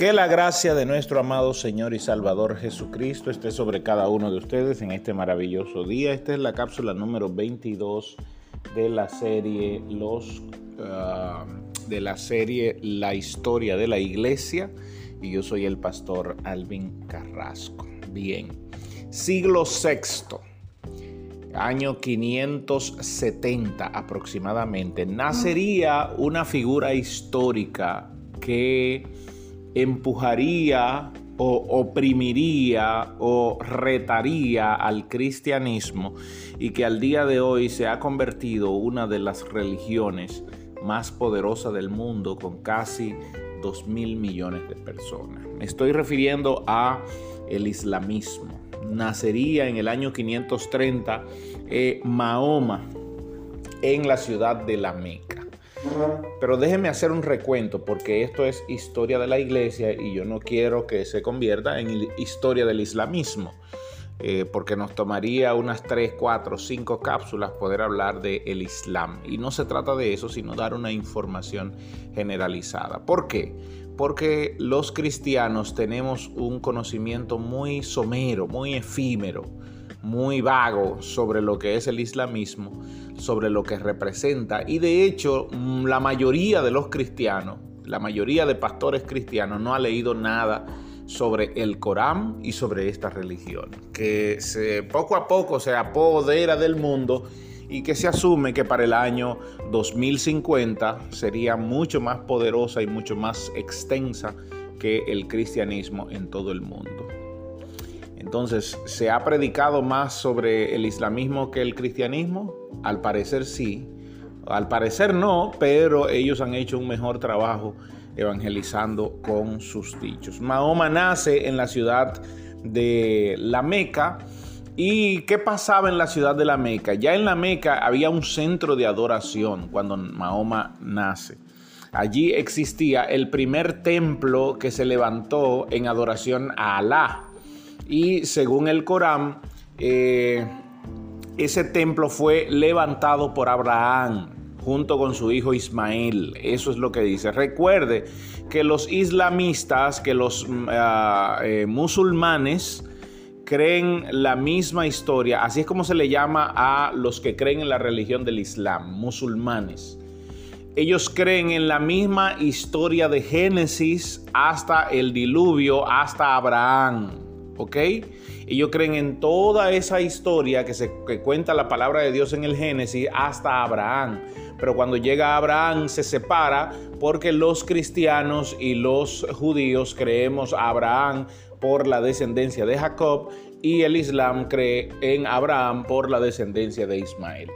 Que la gracia de nuestro amado Señor y Salvador Jesucristo esté sobre cada uno de ustedes en este maravilloso día. Esta es la cápsula número 22 de la serie Los uh, de la serie La historia de la iglesia y yo soy el pastor Alvin Carrasco. Bien. Siglo VI año 570 aproximadamente, nacería una figura histórica que empujaría o oprimiría o retaría al cristianismo y que al día de hoy se ha convertido una de las religiones más poderosas del mundo con casi 2 mil millones de personas. Me estoy refiriendo a el islamismo. Nacería en el año 530 eh, Mahoma en la ciudad de la Meca. Pero déjenme hacer un recuento porque esto es historia de la iglesia y yo no quiero que se convierta en historia del islamismo. Eh, porque nos tomaría unas 3, 4, 5 cápsulas poder hablar del el Islam. Y no se trata de eso, sino dar una información generalizada. ¿Por qué? Porque los cristianos tenemos un conocimiento muy somero, muy efímero muy vago sobre lo que es el islamismo, sobre lo que representa. Y de hecho, mm, la mayoría de los cristianos, la mayoría de pastores cristianos no ha leído nada sobre el Corán y sobre esta religión, que poco a poco se apodera del mundo y que se asume que para el año 2050 sería mucho más poderosa y mucho más extensa que el cristianismo en todo el mundo. Entonces, ¿se ha predicado más sobre el islamismo que el cristianismo? Al parecer sí. Al parecer no, pero ellos han hecho un mejor trabajo evangelizando con sus dichos. Mahoma nace en la ciudad de la Meca. ¿Y qué pasaba en la ciudad de la Meca? Ya en la Meca había un centro de adoración cuando Mahoma nace. Allí existía el primer templo que se levantó en adoración a Alá, y según el Corán, eh, ese templo fue levantado por Abraham junto con su hijo Ismael. Eso es lo que dice. Recuerde que los islamistas, que los mm, ah, eh, musulmanes, creen la misma historia. Así es como se le llama a los que creen en la religión del Islam, musulmanes. Ellos creen en la misma historia de Génesis hasta el diluvio, hasta Abraham. ¿Ok? Ellos creen en toda esa historia que, se, cuenta la palabra de Dios en el Génesis hasta Abraham. Pero cuando llega Abraham se separa porque los cristianos y los judíos creemos a Abraham por la descendencia de Jacob y el Islam cree en Abraham por la descendencia de Ismael.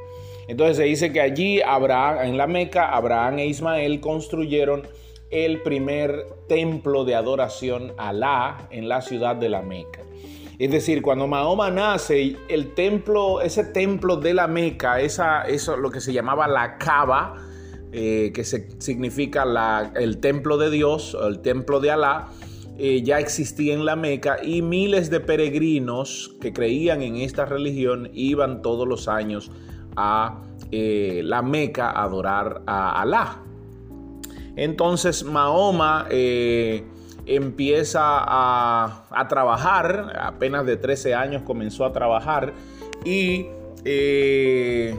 Entonces se dice que allí Abraham, en la Meca, Abraham e Ismael construyeron el primer templo de adoración a Alá en la ciudad de la Meca. Es decir, cuando Mahoma nace, el templo, ese templo de la Meca, esa, eso lo que se llamaba la Kaaba, eh, que significa el templo de Dios, el templo de Alá, eh, ya existía en la Meca y miles de peregrinos que creían en esta religión iban todos los años a eh, la Meca a adorar a Alá. Entonces Mahoma eh, empieza a, trabajar, apenas de 13 años comenzó a trabajar. Y eh,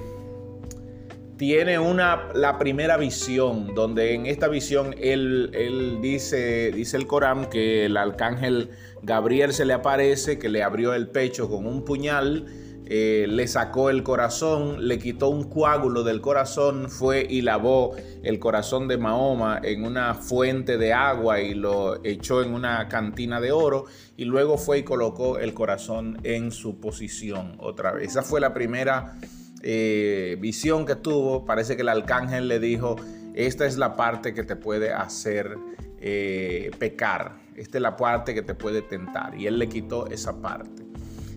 tiene una, la primera visión, donde en esta visión él, él, dice, dice el Corán que el arcángel Gabriel se le aparece, que le abrió el pecho con un puñal eh, le sacó el corazón, le quitó un coágulo del corazón, fue y lavó el corazón de Mahoma en una fuente de agua y lo echó en una cantina de oro y luego fue y colocó el corazón en su posición otra vez. Esa fue la primera eh, visión que tuvo. Parece que el arcángel le dijo, esta es la parte que te puede hacer eh, pecar, esta es la parte que te puede tentar y él le quitó esa parte.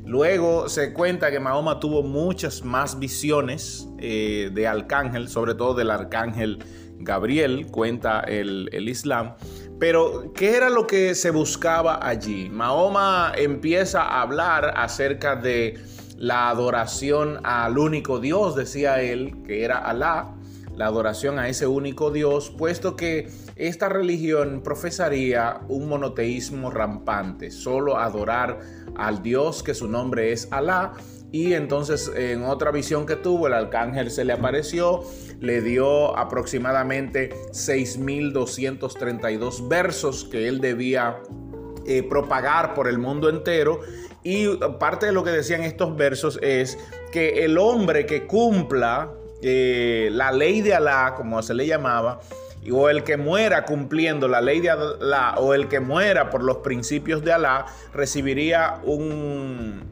Luego se cuenta que Mahoma tuvo muchas más visiones eh, de arcángel, sobre todo del arcángel Gabriel, cuenta el, el, Islam. Pero, ¿qué era lo que se buscaba allí? Mahoma empieza a hablar acerca de la adoración al único Dios, decía él, que era Alá, la adoración a ese único Dios, puesto que esta religión profesaría un monoteísmo rampante, solo adorar al Dios que su nombre es Alá. Y entonces en otra visión que tuvo, el arcángel se le apareció, le dio aproximadamente 6.232 versos que él debía eh, propagar por el mundo entero. Y parte de lo que decían estos versos es que el hombre que cumpla eh, la ley de Alá, como se le llamaba, o el que muera cumpliendo la ley de Alá, o el que muera por los principios de Alá, recibiría un,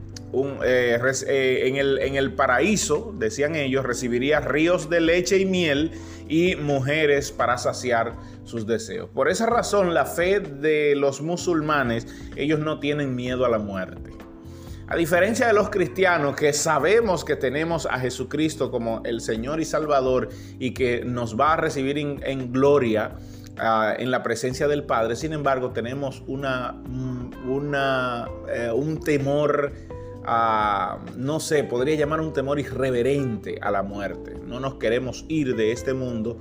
eh, en, el, en el paraíso, decían ellos, recibiría ríos de leche y miel y mujeres para saciar sus deseos. Por esa razón, la fe de los musulmanes, ellos no tienen miedo a la muerte. A diferencia de los cristianos que sabemos que tenemos a Jesucristo como el Señor y Salvador y que nos va a recibir en, gloria ah, en la presencia del Padre, sin embargo tenemos una, una eh, un temor no sé, podría llamar un temor irreverente a la muerte. No nos queremos ir de este mundo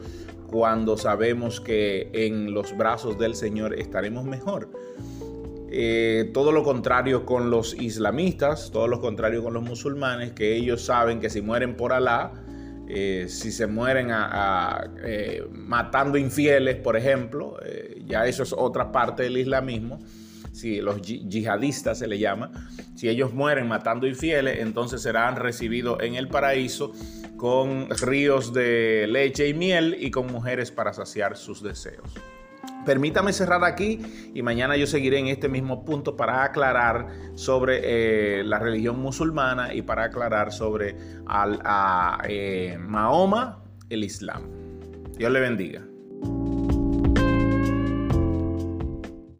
cuando sabemos que en los brazos del Señor estaremos mejor. Eh, todo lo contrario con los islamistas, todo lo contrario con los musulmanes, que ellos saben que si mueren por Alá, eh, si se mueren eh, matando infieles, por ejemplo, ya eso es otra parte del islamismo, si los yihadistas se le llama, si ellos mueren matando infieles, entonces serán recibidos en el paraíso con ríos de leche y miel y con mujeres para saciar sus deseos. Permítame cerrar aquí y mañana yo seguiré en este mismo punto para aclarar sobre eh, la religión musulmana y para aclarar sobre a, eh, Mahoma, el Islam. Dios le bendiga.